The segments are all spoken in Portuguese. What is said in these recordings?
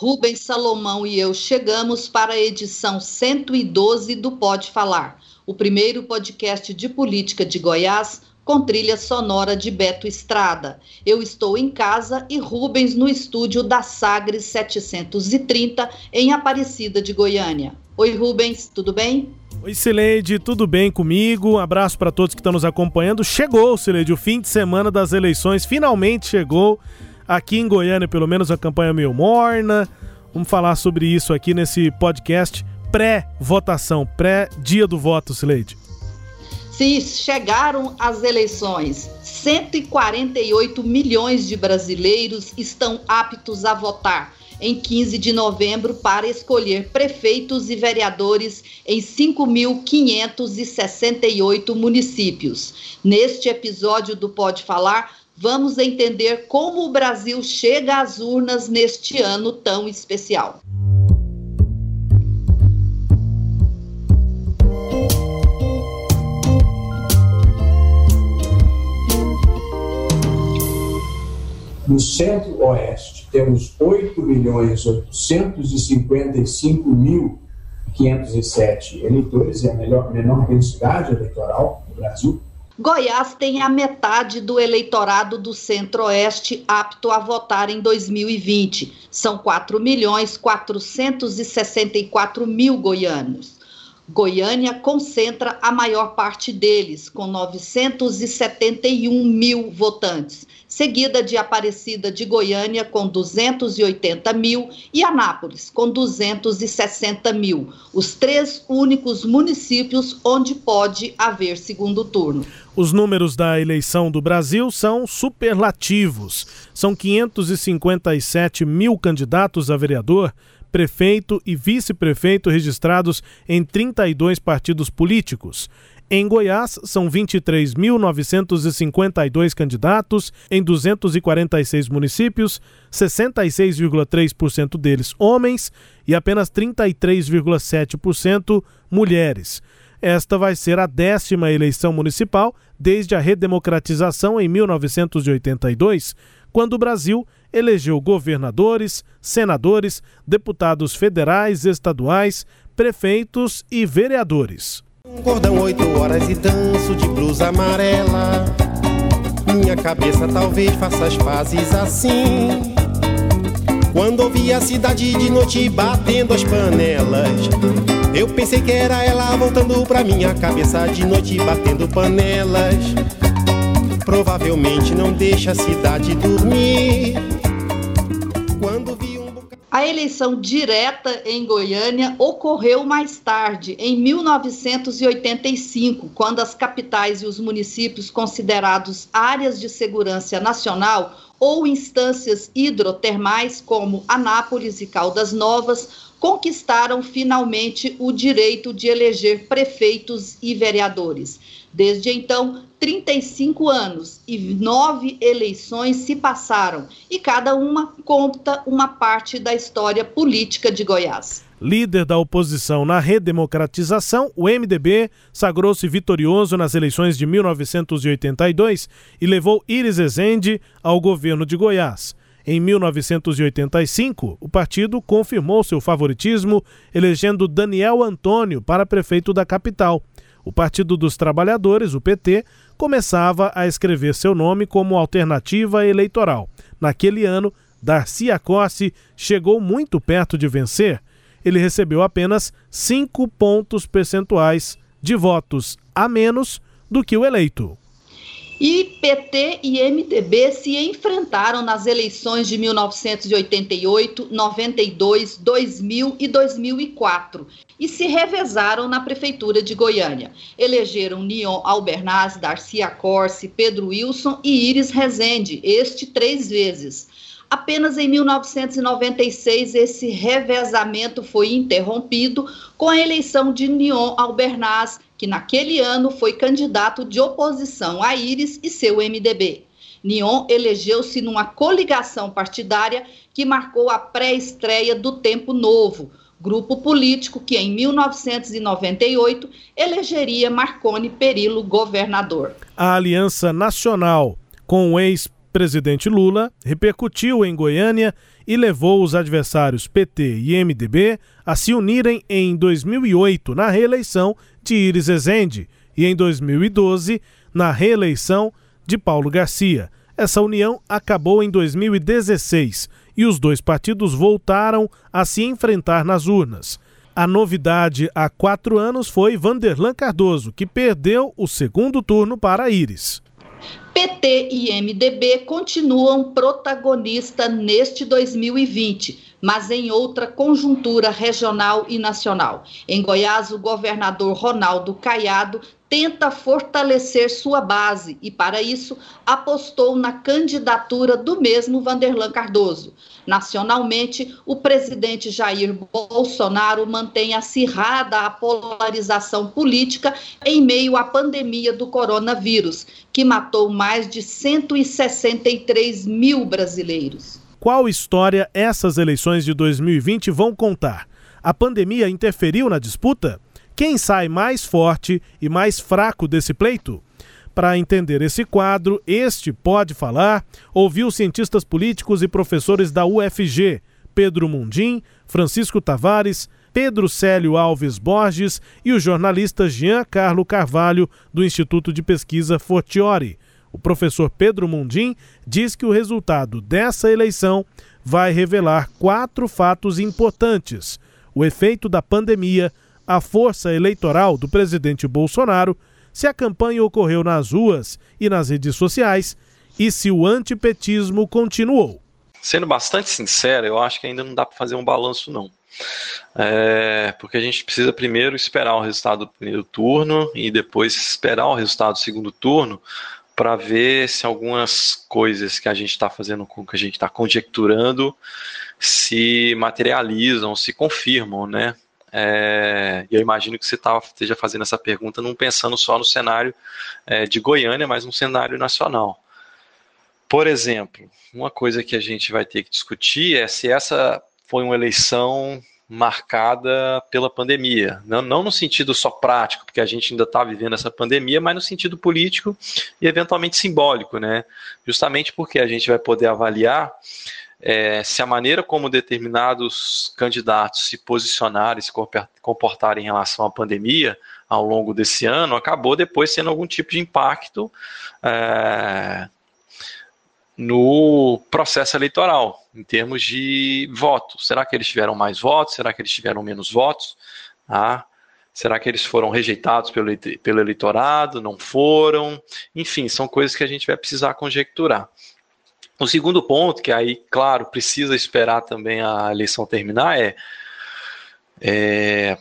Rubens Salomão e eu chegamos para a edição 112 do Pode Falar, o primeiro podcast de política de Goiás com trilha sonora de Beto Estrada. Eu estou em casa e Rubens no estúdio da Sagres 730 em Aparecida de Goiânia. Oi, Rubens, tudo bem? Oi, Sileide, tudo bem comigo? Um abraço para todos que estão nos acompanhando. Chegou, Sileide, o fim de semana das eleições finalmente chegou. Aqui em Goiânia, pelo menos, a campanha meio morna. Vamos falar sobre isso aqui nesse podcast pré-votação, pré-dia do voto, Sileide. Sim, chegaram as eleições. 148 milhões de brasileiros estão aptos a votar em 15 de novembro para escolher prefeitos e vereadores em 5.568 municípios. Neste episódio do Pode Falar, vamos entender como o Brasil chega às urnas neste ano tão especial. No centro-oeste, temos 8 milhões 855 mil 507 eleitores, é a melhor, menor densidade eleitoral do Brasil. Goiás tem a metade do eleitorado do Centro-Oeste apto a votar em 2020. São 4 milhões 464 mil goianos. Goiânia concentra a maior parte deles, com 971 mil votantes seguida de Aparecida de Goiânia, com 280 mil, e Anápolis, com 260 mil. Os três únicos municípios onde pode haver segundo turno. Os números da eleição do Brasil são superlativos. São 557 mil candidatos a vereador, prefeito e vice-prefeito registrados em 32 partidos políticos. Em Goiás, são 23.952 candidatos em 246 municípios, 66,3% deles homens e apenas 33,7% mulheres. Esta vai ser a décima eleição municipal desde a redemocratização em 1982, quando o Brasil elegeu governadores, senadores, deputados federais, estaduais, prefeitos e vereadores. Um cordão oito horas e danço de blusa amarela. Minha cabeça talvez faça as pazes assim. Quando ouvi a cidade de noite batendo as panelas, eu pensei que era ela voltando pra minha cabeça de noite batendo panelas. Provavelmente não deixa a cidade dormir. Quando vi a eleição direta em Goiânia ocorreu mais tarde, em 1985, quando as capitais e os municípios considerados áreas de segurança nacional ou instâncias hidrotermais, como Anápolis e Caldas Novas, conquistaram finalmente o direito de eleger prefeitos e vereadores. Desde então, 35 anos e nove eleições se passaram, e cada uma conta uma parte da história política de Goiás. Líder da oposição na redemocratização, o MDB sagrou-se vitorioso nas eleições de 1982 e levou Iris Ezende ao governo de Goiás. Em 1985, o partido confirmou seu favoritismo, elegendo Daniel Antônio para prefeito da capital. O Partido dos Trabalhadores, o PT, começava a escrever seu nome como alternativa eleitoral. Naquele ano, Darcy Acossi chegou muito perto de vencer. Ele recebeu apenas 5 pontos percentuais de votos a menos do que o eleito. E PT e MDB se enfrentaram nas eleições de 1988, 92, 2000 e 2004 e se revezaram na prefeitura de Goiânia. Elegeram Nion Albernaz, Darcy Corse, Pedro Wilson e Iris Rezende, este três vezes. Apenas em 1996 esse revezamento foi interrompido com a eleição de Nion Albernaz, que naquele ano foi candidato de oposição a Íris e seu MDB. Nion elegeu-se numa coligação partidária que marcou a pré-estreia do Tempo Novo, grupo político que em 1998 elegeria Marconi Perillo governador. A Aliança Nacional com o ex-presidente Lula repercutiu em Goiânia e levou os adversários PT e MDB a se unirem em 2008 na reeleição de Iris Ezende e em 2012 na reeleição de Paulo Garcia. Essa união acabou em 2016 e os dois partidos voltaram a se enfrentar nas urnas. A novidade há quatro anos foi Vanderlan Cardoso, que perdeu o segundo turno para Iris. PT e MDB continuam protagonistas neste 2020, mas em outra conjuntura regional e nacional. Em Goiás, o governador Ronaldo Caiado tenta fortalecer sua base e, para isso, apostou na candidatura do mesmo Vanderlan Cardoso. Nacionalmente, o presidente Jair Bolsonaro mantém acirrada a polarização política em meio à pandemia do coronavírus, que matou mais de 163 mil brasileiros. Qual história essas eleições de 2020 vão contar? A pandemia interferiu na disputa? Quem sai mais forte e mais fraco desse pleito? Para entender esse quadro, este pode falar, ouviu cientistas políticos e professores da UFG, Pedro Mundim, Francisco Tavares, Pedro Célio Alves Borges e o jornalista Jean Carlo Carvalho, do Instituto de Pesquisa Fortiori. O professor Pedro Mundim diz que o resultado dessa eleição vai revelar quatro fatos importantes: o efeito da pandemia a força eleitoral do presidente Bolsonaro, se a campanha ocorreu nas ruas e nas redes sociais e se o antipetismo continuou. Sendo bastante sincero, eu acho que ainda não dá para fazer um balanço, não. É, porque a gente precisa primeiro esperar o resultado do primeiro turno e depois esperar o resultado do segundo turno para ver se algumas coisas que a gente está fazendo, que a gente está conjecturando, se materializam, se confirmam, né? É, eu imagino que você tá, esteja fazendo essa pergunta não pensando só no cenário é, de Goiânia, mas no cenário nacional. Por exemplo, uma coisa que a gente vai ter que discutir é se essa foi uma eleição marcada pela pandemia. Não, não no sentido só prático, porque a gente ainda está vivendo essa pandemia, mas no sentido político e eventualmente simbólico, né? Justamente porque a gente vai poder avaliar é, se a maneira como determinados candidatos se posicionaram e se comportaram em relação à pandemia ao longo desse ano acabou depois sendo algum tipo de impacto é, no processo eleitoral, em termos de votos. Será que eles tiveram mais votos? Será que eles tiveram menos votos? Ah, será que eles foram rejeitados pelo, pelo eleitorado? Não foram? Enfim, são coisas que a gente vai precisar conjecturar. O segundo ponto, que aí, claro, precisa esperar também a eleição terminar, é, é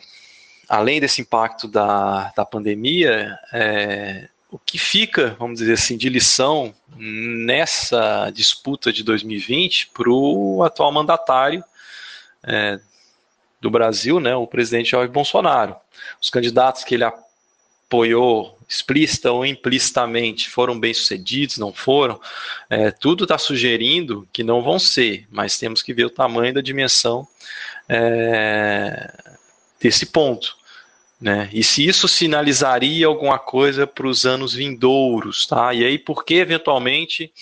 além desse impacto da, da pandemia, é, o que fica, vamos dizer assim, de lição nessa disputa de 2020 para o atual mandatário é, do Brasil, né, o presidente Jair Bolsonaro. Os candidatos que ele apoiou explícita ou implicitamente foram bem-sucedidos, não foram, é, tudo está sugerindo que não vão ser, mas temos que ver o tamanho da dimensão é, desse ponto. Né? E se isso sinalizaria alguma coisa para os anos vindouros, tá? E aí, por que eventualmente,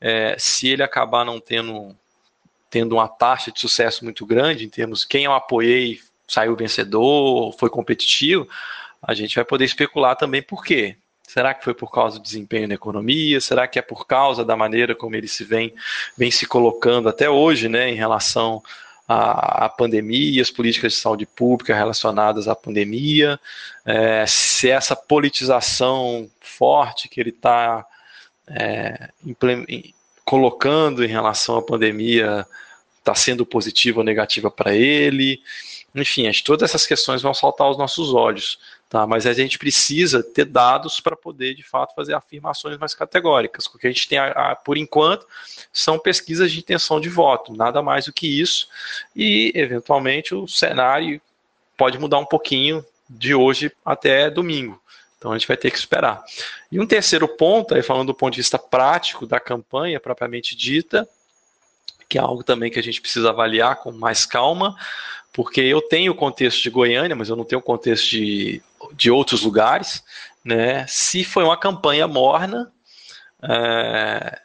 é, se ele acabar não tendo, tendo uma taxa de sucesso muito grande, em termos quem eu apoiei saiu vencedor, foi competitivo, a gente vai poder especular também por quê. Será que foi por causa do desempenho na economia? Será que é por causa da maneira como ele se vem, vem se colocando até hoje, né, em relação à, à pandemia, as políticas de saúde pública relacionadas à pandemia? É, se essa politização forte que ele está é, colocando em relação à pandemia está sendo positiva ou negativa para ele? Enfim, todas essas questões vão saltar aos nossos olhos. Tá? Mas a gente precisa ter dados para poder, de fato, fazer afirmações mais categóricas. O que a gente tem, a, a, por enquanto, são pesquisas de intenção de voto, nada mais do que isso. E, eventualmente, o cenário pode mudar um pouquinho de hoje até domingo. Então a gente vai ter que esperar. E um terceiro ponto, aí falando do ponto de vista prático da campanha propriamente dita, que é algo também que a gente precisa avaliar com mais calma, porque eu tenho o contexto de Goiânia, mas eu não tenho o contexto de, de outros lugares, né? Se foi uma campanha morna é,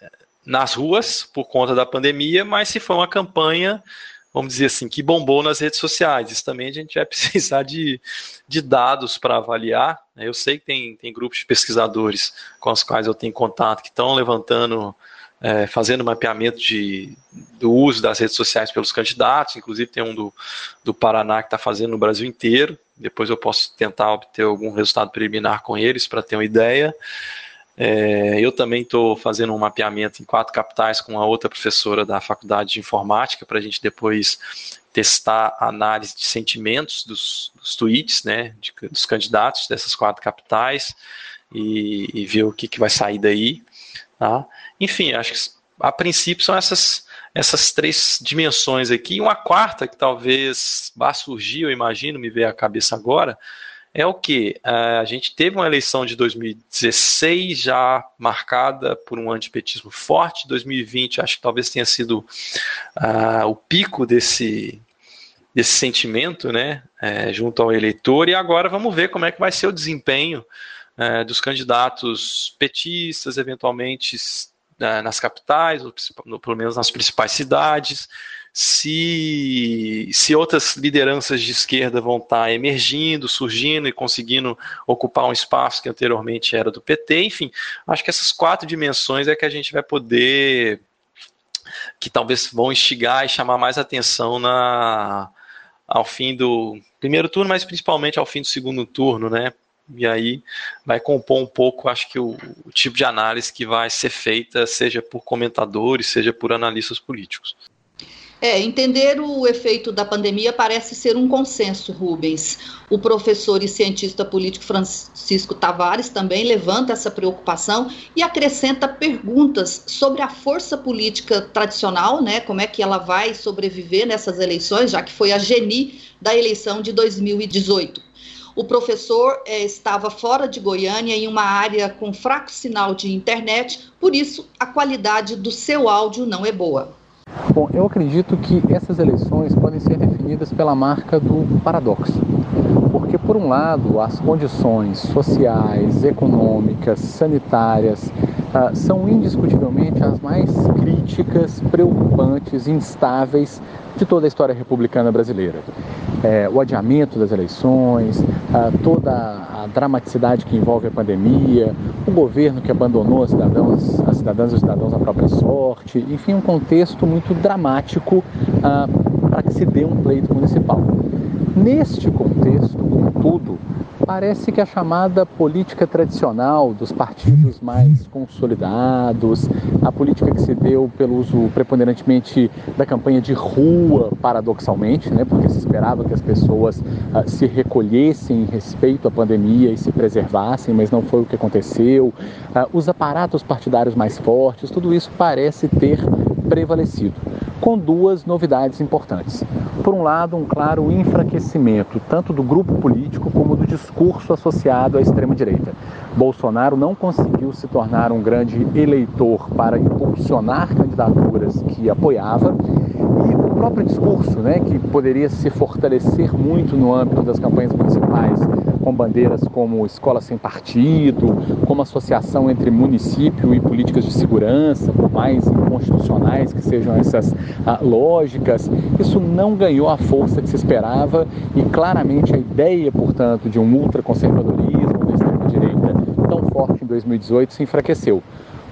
nas ruas por conta da pandemia, mas se foi uma campanha, vamos dizer assim, que bombou nas redes sociais. Isso também a gente vai precisar de, de dados para avaliar. Né? Eu sei que tem, tem grupos de pesquisadores com os quais eu tenho contato que estão levantando é, fazendo mapeamento de, do uso das redes sociais pelos candidatos, inclusive tem um do, do Paraná que está fazendo no Brasil inteiro, depois eu posso tentar obter algum resultado preliminar com eles para ter uma ideia. É, eu também estou fazendo um mapeamento em quatro capitais com a outra professora da Faculdade de Informática para a gente depois testar a análise de sentimentos dos, dos tweets, né, de, dos candidatos dessas quatro capitais e, e ver o que, que vai sair daí. Tá? Enfim, acho que a princípio são essas, essas três dimensões aqui. Uma quarta que talvez vá surgir, eu imagino, me veio à cabeça agora, é o que? Uh, a gente teve uma eleição de 2016 já marcada por um antipetismo forte. 2020 acho que talvez tenha sido uh, o pico desse, desse sentimento, né, é, junto ao eleitor. E agora vamos ver como é que vai ser o desempenho é, dos candidatos petistas, eventualmente é, nas capitais, ou, pelo menos nas principais cidades, se, se outras lideranças de esquerda vão estar emergindo, surgindo e conseguindo ocupar um espaço que anteriormente era do PT, enfim, acho que essas quatro dimensões é que a gente vai poder, que talvez vão instigar e chamar mais atenção na, ao fim do primeiro turno, mas principalmente ao fim do segundo turno, né? E aí vai compor um pouco, acho que o, o, tipo de análise que vai ser feita, seja por comentadores, seja por analistas políticos. É, entender o efeito da pandemia parece ser um consenso, Rubens. O professor e cientista político Francisco Tavares também levanta essa preocupação e acrescenta perguntas sobre a força política tradicional, né? Como é que ela vai sobreviver nessas eleições, já que foi a geni da eleição de 2018. O professor é, estava fora de Goiânia, em uma área com fraco sinal de internet, por isso a qualidade do seu áudio não é boa. Bom, eu acredito que essas eleições podem ser definidas pela marca do paradoxo. Porque, por um lado, as condições sociais, econômicas, sanitárias uh, são indiscutivelmente as mais críticas, preocupantes, instáveis de toda a história republicana brasileira. É, o adiamento das eleições, uh, toda a dramaticidade que envolve a pandemia, o governo que abandonou as cidadãos, as cidadãs e os cidadãos à própria sorte, enfim, um contexto muito dramático uh, para que se dê um pleito municipal. Neste contexto, contudo, parece que a chamada política tradicional dos partidos mais consolidados, a política que se deu pelo uso preponderantemente da campanha de rua, paradoxalmente, né, porque se esperava que as pessoas uh, se recolhessem em respeito à pandemia e se preservassem, mas não foi o que aconteceu, uh, os aparatos partidários mais fortes, tudo isso parece ter prevalecido com duas novidades importantes. Por um lado, um claro enfraquecimento tanto do grupo político como do discurso associado à extrema-direita. Bolsonaro não conseguiu se tornar um grande eleitor para impulsionar candidaturas que apoiava e o próprio discurso, né, que poderia se fortalecer muito no âmbito das campanhas municipais, com bandeiras como escola sem partido, como associação entre município e políticas de segurança, por mais inconstitucionais que sejam essas ah, lógicas, isso não ganhou a força que se esperava e claramente a ideia, portanto, de um ultraconservadorismo da extrema-direita tão forte em 2018 se enfraqueceu.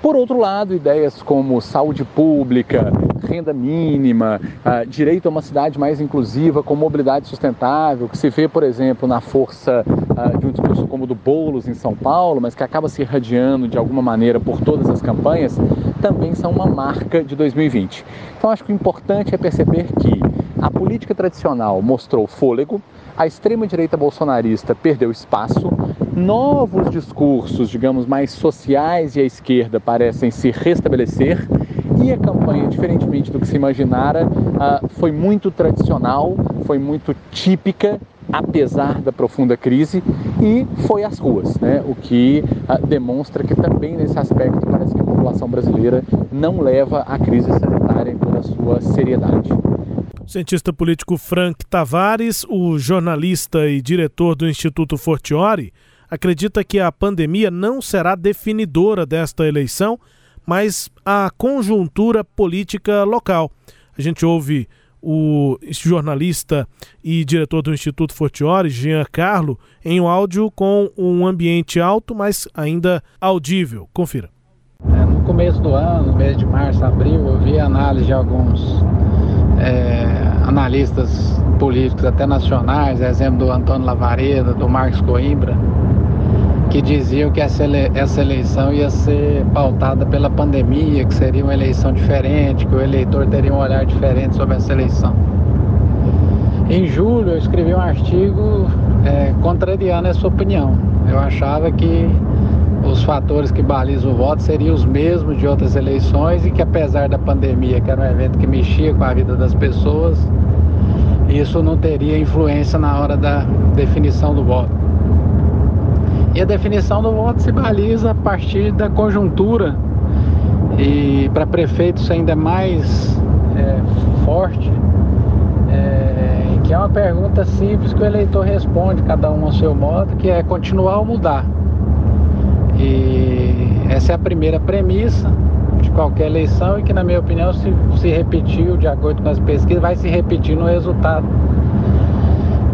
Por outro lado, ideias como saúde pública, renda mínima, uh, direito a uma cidade mais inclusiva, com mobilidade sustentável, que se vê, por exemplo, na força uh, de um discurso como o do Boulos em São Paulo, mas que acaba se irradiando de alguma maneira por todas as campanhas, também são uma marca de 2020. Então, acho que o importante é perceber que A política tradicional mostrou fôlego, a extrema-direita bolsonarista perdeu espaço, novos discursos, digamos, mais sociais e à esquerda parecem se restabelecer e a campanha, diferentemente do que se imaginara, uh, foi muito tradicional, foi muito típica, apesar da profunda crise, e foi às ruas, né? o que uh, demonstra que também nesse aspecto parece que a população brasileira não leva a crise sanitária em toda a sua seriedade. cientista político Frank Tavares, o jornalista e diretor do Instituto Fortiori, acredita que a pandemia não será definidora desta eleição mas a conjuntura política local. A gente ouve o jornalista e diretor do Instituto Fortiori, Jean Carlo, em um áudio com um ambiente alto, mas ainda audível. Confira. É, no começo do ano, no mês de março, abril, eu vi análise de alguns é, analistas políticos, até nacionais, exemplo do Antônio Lavareda, do Marcos Coimbra, que diziam que essa, eleição ia ser pautada pela pandemia, que seria uma eleição diferente, que o eleitor teria um olhar diferente sobre essa eleição. Em julho eu escrevi um artigo é, contrariando essa opinião. Eu achava que os fatores que balizam o voto seriam os mesmos de outras eleições e que apesar da pandemia, que era um evento que mexia com a vida das pessoas, isso não teria influência na hora da definição do voto. E a definição do voto se baliza a partir da conjuntura. E para prefeitos ainda mais é, forte, é, que é uma pergunta simples que o eleitor responde, cada um ao seu modo, que é continuar ou mudar. E essa é a primeira premissa de qualquer eleição e que, na minha opinião, se, se repetiu de acordo com as pesquisas, vai se repetir no resultado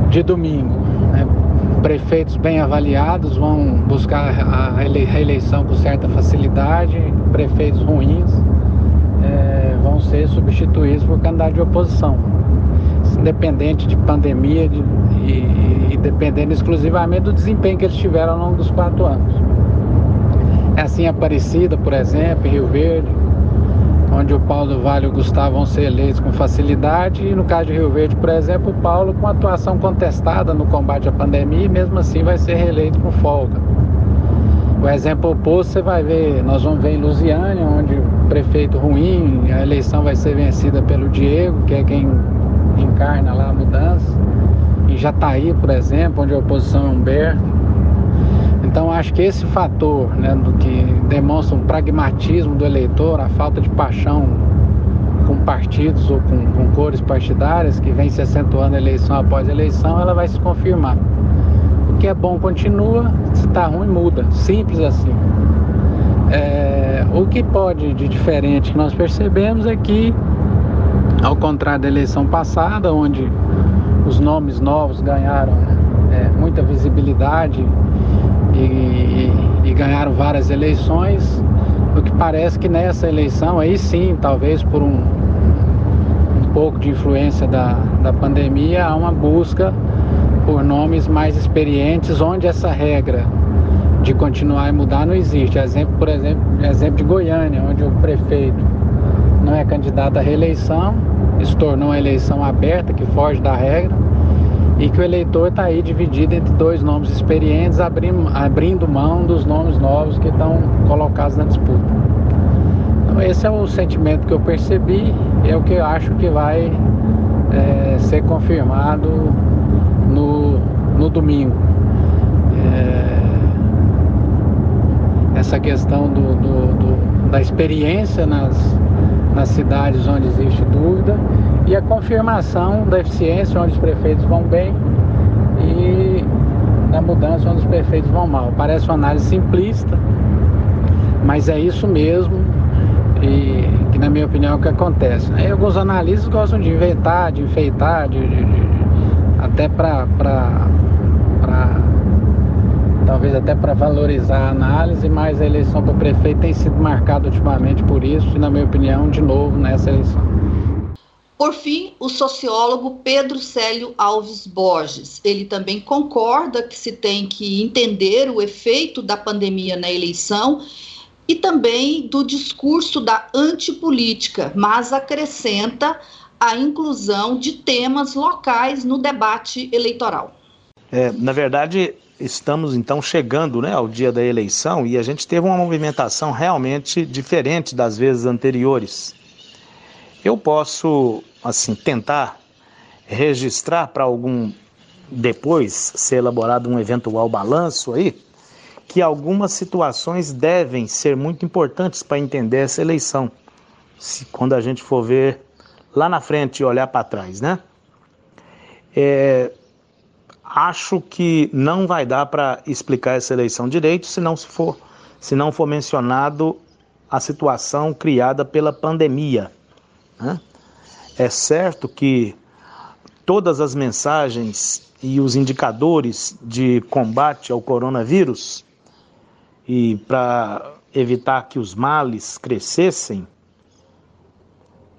de domingo. Né? Prefeitos bem avaliados vão buscar a reeleição com certa facilidade, prefeitos ruins é, vão ser substituídos por candidato de oposição, independente de pandemia de, e, e dependendo exclusivamente do desempenho que eles tiveram ao longo dos quatro anos. É assim Aparecida, por exemplo, em Rio Verde, onde o Paulo Vale e o Gustavo vão ser eleitos com facilidade, e no caso de Rio Verde, por exemplo, o Paulo com atuação contestada no combate à pandemia e mesmo assim vai ser reeleito com folga. O exemplo oposto você vai ver, nós vamos ver em Lusiânia, onde o prefeito ruim, a eleição vai ser vencida pelo Diego, que é quem encarna lá a mudança. Em Jataí, por exemplo, onde a oposição é Humberto. Então acho que esse fator, né, do que demonstra um pragmatismo do eleitor, a falta de paixão com partidos ou com, com cores partidárias que vem se acentuando eleição após eleição, ela vai se confirmar. O que é bom continua, se está ruim muda, simples assim. É, o que pode de diferente que nós percebemos é que, ao contrário da eleição passada, onde os nomes novos ganharam é, muita visibilidade e, e, ganharam várias eleições. O que parece que nessa eleição, aí sim, talvez por um, um pouco de influência da, da pandemia, há uma busca por nomes mais experientes, onde essa regra de continuar e mudar não existe. Exemplo, por exemplo, exemplo de Goiânia, onde o prefeito não é candidato à reeleição, se tornou uma eleição aberta que foge da regra e que o eleitor está aí dividido entre dois nomes experientes, abrindo, abrindo mão dos nomes novos que estão colocados na disputa. Então esse é o sentimento que eu percebi é o que eu acho que vai é, ser confirmado no, no domingo. É, essa questão do, do, do, da experiência nas, nas cidades onde existe dúvida e a confirmação da eficiência onde os prefeitos vão bem e da mudança onde os prefeitos vão mal. Parece uma análise simplista, mas é isso mesmo e que na minha opinião é o que acontece. Aí alguns analistas gostam de inventar, de enfeitar, de, de, de até para talvez até para valorizar a análise, mas a eleição para prefeito tem sido marcada ultimamente por isso e na minha opinião de novo nessa eleição. Por fim, o sociólogo Pedro Célio Alves Borges. Ele também concorda que se tem que entender o efeito da pandemia na eleição e também do discurso da antipolítica, mas acrescenta a inclusão de temas locais no debate eleitoral. É, na verdade, estamos então chegando né, ao dia da eleição e a gente teve uma movimentação realmente diferente das vezes anteriores. Eu posso, assim, tentar registrar para algum depois ser elaborado um eventual balanço aí, que algumas situações devem ser muito importantes para entender essa eleição. Se, quando a gente for ver lá na frente e olhar para trás, né? É, acho que não vai dar para explicar essa eleição direito se não se for, se não for mencionado a situação criada pela pandemia. Né? É certo que todas as mensagens e os indicadores de combate ao coronavírus e para evitar que os males crescessem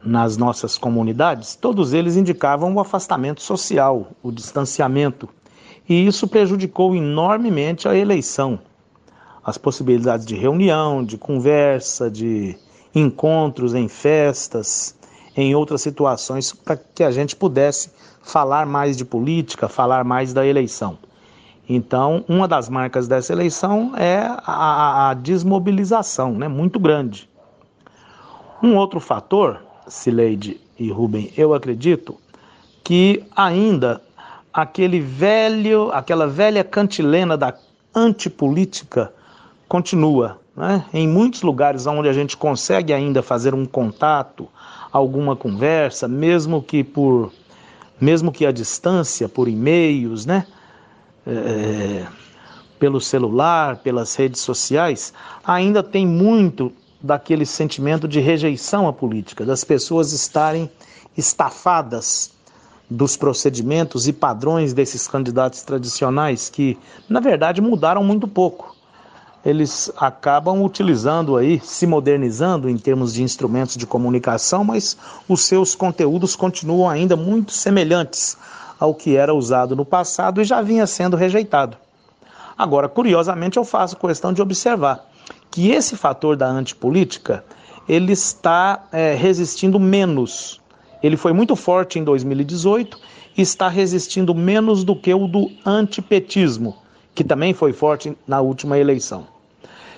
nas nossas comunidades, todos eles indicavam o afastamento social, o distanciamento, e isso prejudicou enormemente a eleição. As possibilidades de reunião, de conversa, de encontros em festas, em outras situações, para que a gente pudesse falar mais de política, falar mais da eleição. Então, uma das marcas dessa eleição é a, a desmobilização, né, muito grande. Um outro fator, Sileide e Rubem, eu acredito que ainda aquele velho, aquela velha cantilena da antipolítica continua. Né? Em muitos lugares onde a gente consegue ainda fazer um contato, alguma conversa, mesmo que por mesmo que à distância, por e-mails, né? É, pelo celular, pelas redes sociais, ainda tem muito daquele sentimento de rejeição à política, das pessoas estarem estafadas dos procedimentos e padrões desses candidatos tradicionais que, na verdade, mudaram muito pouco eles acabam utilizando aí, se modernizando em termos de instrumentos de comunicação, mas os seus conteúdos continuam ainda muito semelhantes ao que era usado no passado e já vinha sendo rejeitado. Agora, curiosamente, eu faço questão de observar que esse fator da antipolítica ele está é, resistindo menos. Ele foi muito forte em 2018 e está resistindo menos do que o do antipetismo que também foi forte na última eleição.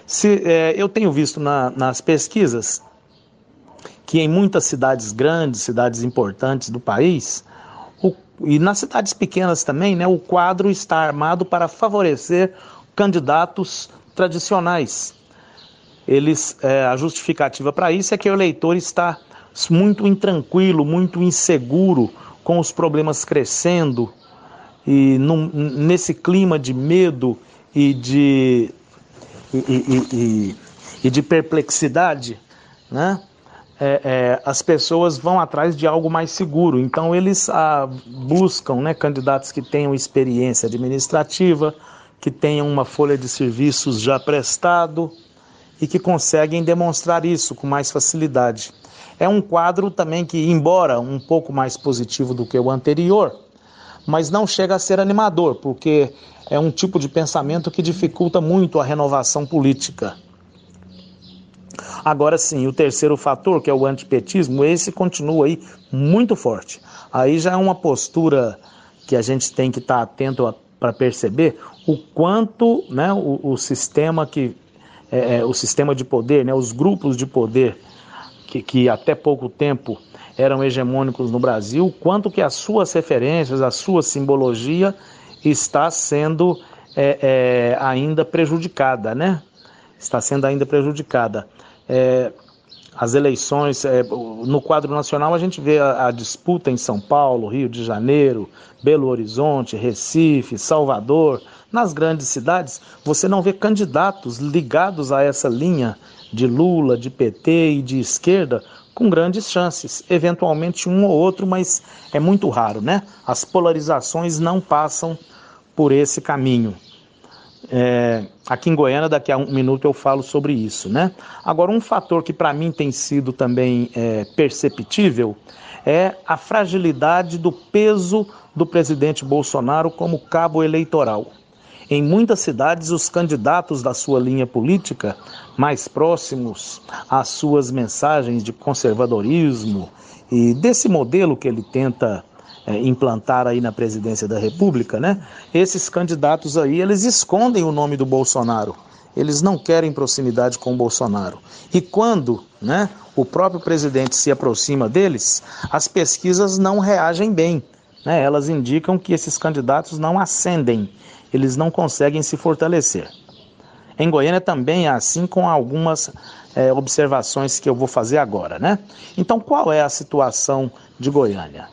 Se, é, eu tenho visto na, nas pesquisas que em muitas cidades grandes, cidades importantes do país, o, e nas cidades pequenas também, né, o quadro está armado para favorecer candidatos tradicionais. Eles, é, a justificativa para isso é que o eleitor está muito intranquilo, muito inseguro, com os problemas crescendo, e num, nesse clima de medo e de, e, e, e, e de perplexidade, né? É, é, as pessoas vão atrás de algo mais seguro. Então, eles ah, buscam né, candidatos que tenham experiência administrativa, que tenham uma folha de serviços já prestado e que conseguem demonstrar isso com mais facilidade. É um quadro também que, embora um pouco mais positivo do que o anterior, mas não chega a ser animador, porque é um tipo de pensamento que dificulta muito a renovação política. Agora sim, o terceiro fator, que é o antipetismo, esse continua aí muito forte. Aí já é uma postura que a gente tem que estar atento para perceber o quanto né, o, o sistema que é, é, o sistema de poder, né, os grupos de poder que, que até pouco tempo eram hegemônicos no Brasil, quanto que as suas referências, a sua simbologia está sendo é, é, ainda prejudicada, né? Está sendo ainda prejudicada. É, as eleições, é, no quadro nacional, a gente vê a, a, disputa em São Paulo, Rio de Janeiro, Belo Horizonte, Recife, Salvador. Nas grandes cidades, você não vê candidatos ligados a essa linha de Lula, de PT e de esquerda com grandes chances, eventualmente um ou outro, mas é muito raro, né? As polarizações não passam por esse caminho. É, aqui em Goiânia, daqui a um minuto eu falo sobre isso, né? Agora, um fator que para mim tem sido também é, perceptível é a fragilidade do peso do presidente Bolsonaro como cabo eleitoral. Em muitas cidades, os candidatos da sua linha política, mais próximos às suas mensagens de conservadorismo E desse modelo que ele tenta é, implantar aí na presidência da República, né? Esses candidatos aí, eles escondem o nome do Bolsonaro. Eles não querem proximidade com o Bolsonaro. E quando, né, o próprio presidente se aproxima deles, as pesquisas não reagem bem. Né? Elas indicam que esses candidatos não ascendem, eles não conseguem se fortalecer. Em Goiânia também é assim com algumas é, observações que eu vou fazer agora, né? Então, qual é a situação de Goiânia?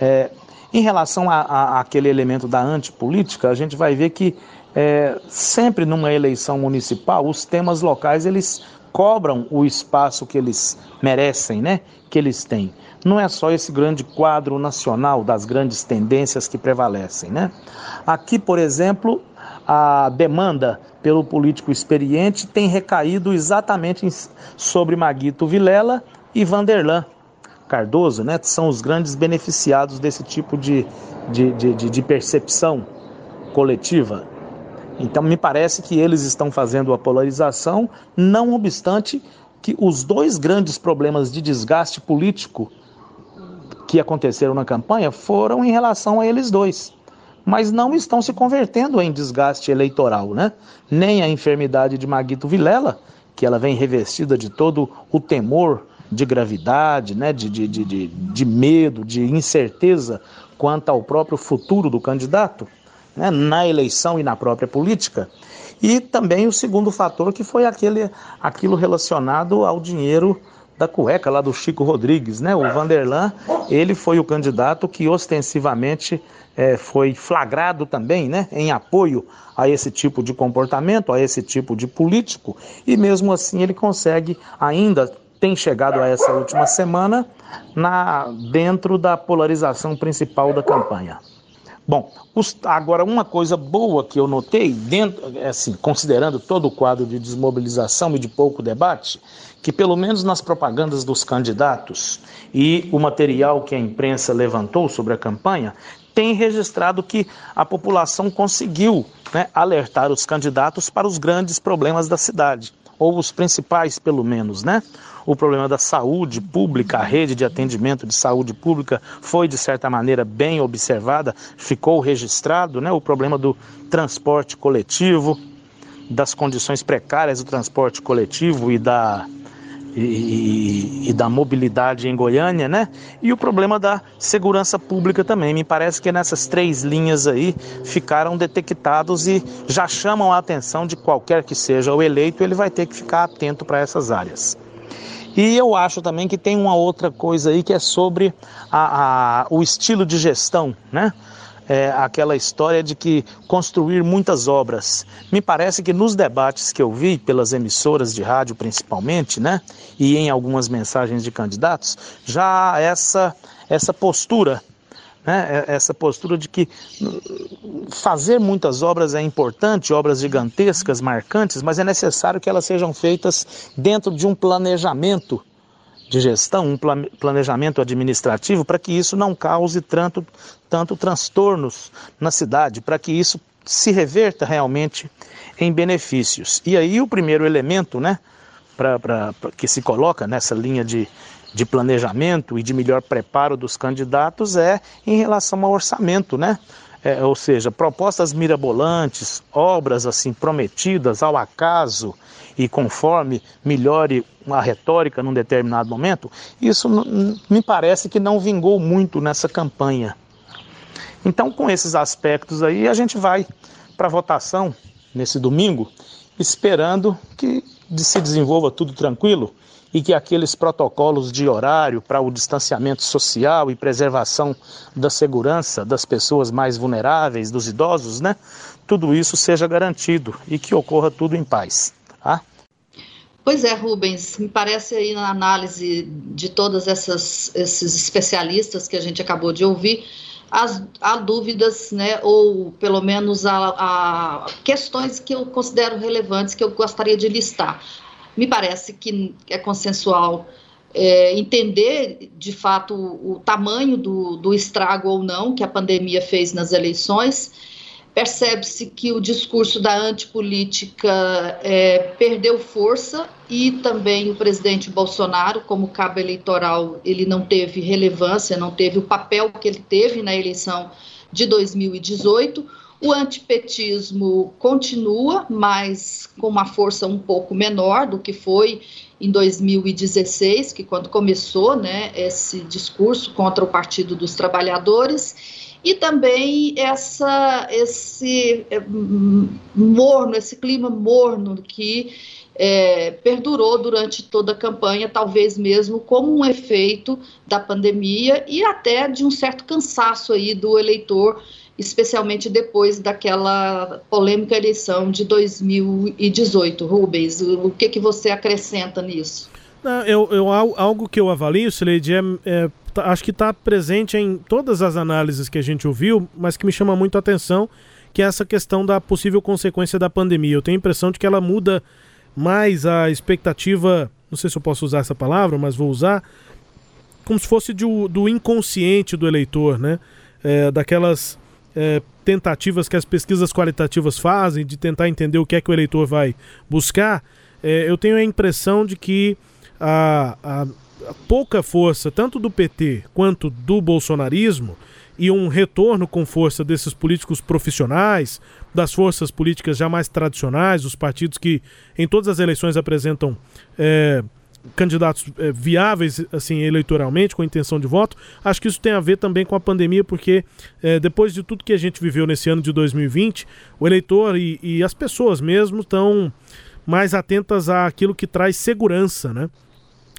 É, em relação a, aquele elemento da antipolítica, a gente vai ver que é, sempre numa eleição municipal, os temas locais eles cobram o espaço que eles merecem, né? Que eles têm. Não é só esse grande quadro nacional das grandes tendências que prevalecem, né? Aqui, por exemplo, a demanda pelo político experiente tem recaído exatamente sobre Maguito Vilela e Vanderlan Cardoso, né? São os grandes beneficiados desse tipo de, de, de, de percepção coletiva. Então, me parece que eles estão fazendo a polarização, não obstante que os dois grandes problemas de desgaste político que aconteceram na campanha foram em relação a eles dois. Mas não estão se convertendo em desgaste eleitoral, né? Nem a enfermidade de Maguito Vilela, que ela vem revestida de todo o temor de gravidade, né? de, de, de, de medo, de incerteza quanto ao próprio futuro do candidato né, na eleição e na própria política. E também o segundo fator que foi aquele, aquilo relacionado ao dinheiro da cueca lá do Chico Rodrigues, né? O Vanderlan, ele foi o candidato que ostensivamente é, foi flagrado também, né? Em apoio a esse tipo de comportamento, a esse tipo de político, e mesmo assim ele consegue ainda tem chegado a essa última semana na dentro da polarização principal da campanha. Bom, os, agora uma coisa boa que eu notei, dentro, assim, considerando todo o quadro de desmobilização e de pouco debate, que pelo menos nas propagandas dos candidatos e o material que a imprensa levantou sobre a campanha, tem registrado que a população conseguiu né, alertar os candidatos para os grandes problemas da cidade, ou os principais, pelo menos, né? O problema da saúde pública, a rede de atendimento de saúde pública foi, de certa maneira, bem observada, ficou registrado, né? o problema do transporte coletivo, das condições precárias do transporte coletivo e da, e, e, da mobilidade em Goiânia, né? E o problema da segurança pública também. Me parece que nessas três linhas aí ficaram detectados e já chamam a atenção de qualquer que seja o eleito, ele vai ter que ficar atento para essas áreas. E eu acho também que tem uma outra coisa aí que é sobre a, a, o estilo de gestão, né? É aquela história de que construir muitas obras. Me parece que nos debates que eu vi pelas emissoras de rádio principalmente, né, e em algumas mensagens de candidatos, já essa essa postura né, é, essa postura de que fazer muitas obras é importante, obras gigantescas, marcantes, mas é necessário que elas sejam feitas dentro de um planejamento de gestão, um planejamento administrativo, para que isso não cause tanto, tanto transtornos na cidade, para que isso se reverta realmente em benefícios. E aí o primeiro elemento, né, pra, pra, pra que se coloca nessa linha de, de planejamento e de melhor preparo dos candidatos é em relação ao orçamento, né? É, ou seja, propostas mirabolantes, obras assim prometidas ao acaso e conforme melhore a retórica num determinado momento, isso me parece que não vingou muito nessa campanha. Então, com esses aspectos aí, a gente vai para a votação nesse domingo, esperando que se desenvolva tudo tranquilo e que aqueles protocolos de horário para o distanciamento social e preservação da segurança das pessoas mais vulneráveis, dos idosos, né? Tudo isso seja garantido e que ocorra tudo em paz. Tá? Pois é, Rubens, me parece aí na análise de todos esses especialistas que a gente acabou de ouvir, as, há dúvidas, né, ou pelo menos há, há questões que eu considero relevantes que eu gostaria de listar me parece que é consensual é, entender de fato o, o tamanho do, do, estrago ou não que a pandemia fez nas eleições. percebe-se que o discurso da antipolítica é, perdeu força e também o presidente Bolsonaro, como cabo eleitoral, ele não teve relevância, não teve o papel que ele teve na eleição de 2018. O antipetismo continua, mas com uma força um pouco menor do que foi em 2016, que quando começou né, esse discurso contra o Partido dos Trabalhadores e também essa, esse é, morno, esse clima morno que é, perdurou durante toda a campanha, talvez mesmo como um efeito da pandemia e até de um certo cansaço aí do eleitor, especialmente depois daquela polêmica eleição de 2018. Rubens, o que, que você acrescenta nisso? Não, eu, eu, algo que eu avalio, Sileide, é, é tá, acho que está presente em todas as análises que a gente ouviu, mas que me chama muito a atenção, que é essa questão da possível consequência da pandemia. Eu tenho a impressão de que ela muda mais a expectativa, não sei se eu posso usar essa palavra, mas vou usar, como se fosse de, do inconsciente do eleitor, né? É, daquelas é, tentativas que as pesquisas qualitativas fazem de tentar entender o que é que o eleitor vai buscar. É, eu tenho a impressão de que a, a pouca força, tanto do PT quanto do bolsonarismo, e um retorno com força desses políticos profissionais, das forças políticas já mais tradicionais, os partidos que em todas as eleições apresentam é, candidatos é, viáveis assim eleitoralmente, com intenção de voto. Acho que isso tem a ver também com a pandemia, porque é, depois de tudo que a gente viveu nesse ano de 2020, o eleitor e, e as pessoas mesmo estão mais atentas àquilo que traz segurança, né?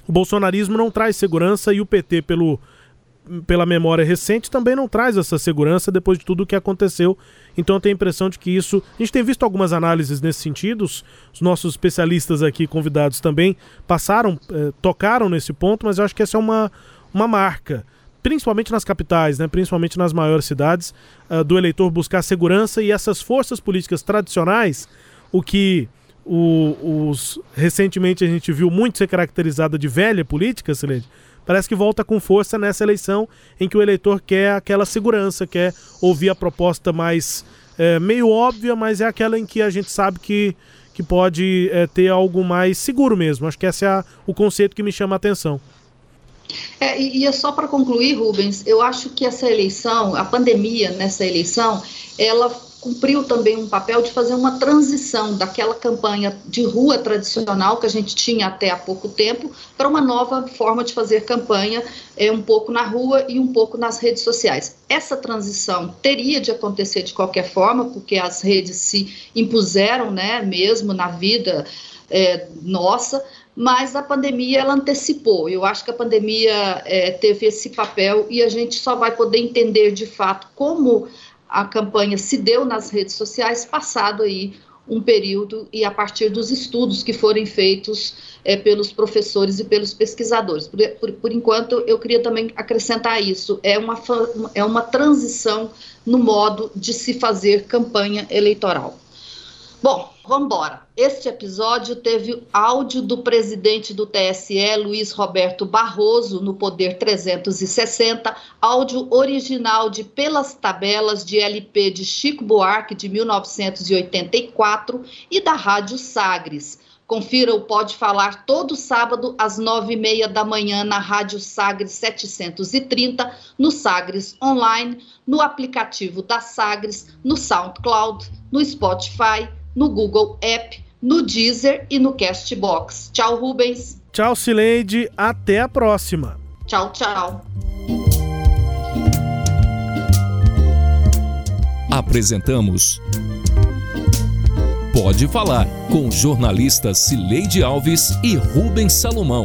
O bolsonarismo não traz segurança e o PT, pelo, pela memória recente, também não traz essa segurança depois de tudo o que aconteceu. Então eu tenho a impressão de que isso. A gente tem visto algumas análises nesse sentido, os, os nossos especialistas aqui convidados também passaram, eh, tocaram nesse ponto, mas eu acho que essa é uma, uma marca principalmente nas capitais, né, principalmente nas maiores cidades, uh, do eleitor buscar segurança e essas forças políticas tradicionais, o que o, os recentemente a gente viu muito ser caracterizada de velha política, Silene, parece que volta com força nessa eleição em que o eleitor quer aquela segurança, quer ouvir a proposta mais é, meio óbvia, mas é aquela em que a gente sabe que, que pode é, ter algo mais seguro mesmo. Acho que esse é a, o conceito que me chama a atenção. É, e, e é só para concluir, Rubens, eu acho que essa eleição, a pandemia nessa eleição, ela cumpriu também um papel de fazer uma transição daquela campanha de rua tradicional que a gente tinha até há pouco tempo para uma nova forma de fazer campanha, é, um pouco na rua e um pouco nas redes sociais. Essa transição teria de acontecer de qualquer forma, porque as redes se impuseram, né, mesmo na vida é, nossa, mas a pandemia ela antecipou. Eu acho que a pandemia é, teve esse papel e a gente só vai poder entender de fato como a campanha se deu nas redes sociais, passado aí um período e a partir dos estudos que forem feitos é, pelos professores e pelos pesquisadores. Por, por, por, enquanto, eu queria também acrescentar isso: é uma, é uma transição no modo de se fazer campanha eleitoral. Bom, vamos embora. Este episódio teve áudio do presidente do TSE, Luiz Roberto Barroso, no Poder 360, áudio original de Pelas Tabelas de LP de Chico Buarque, de 1984, e da Rádio Sagres. Confira o Pode Falar todo sábado às nove e meia da manhã na Rádio Sagres 730, no Sagres Online, no aplicativo da Sagres, no SoundCloud, no Spotify no Google App, no Deezer e no Castbox. Tchau, Rubens. Tchau, Cileide. Até a próxima. Tchau, tchau. Apresentamos Pode Falar com jornalistas Cileide Alves e Rubens Salomão.